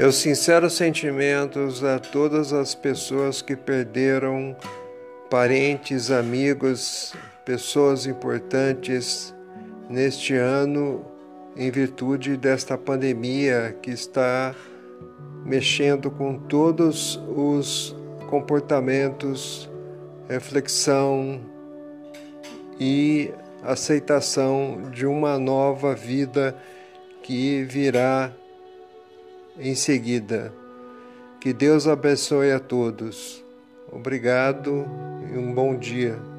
Meus sinceros sentimentos a todas as pessoas que perderam parentes, amigos, pessoas importantes neste ano em virtude desta pandemia que está mexendo com todos os comportamentos, reflexão e aceitação de uma nova vida que virá em seguida. Que Deus abençoe a todos. Obrigado e um bom dia.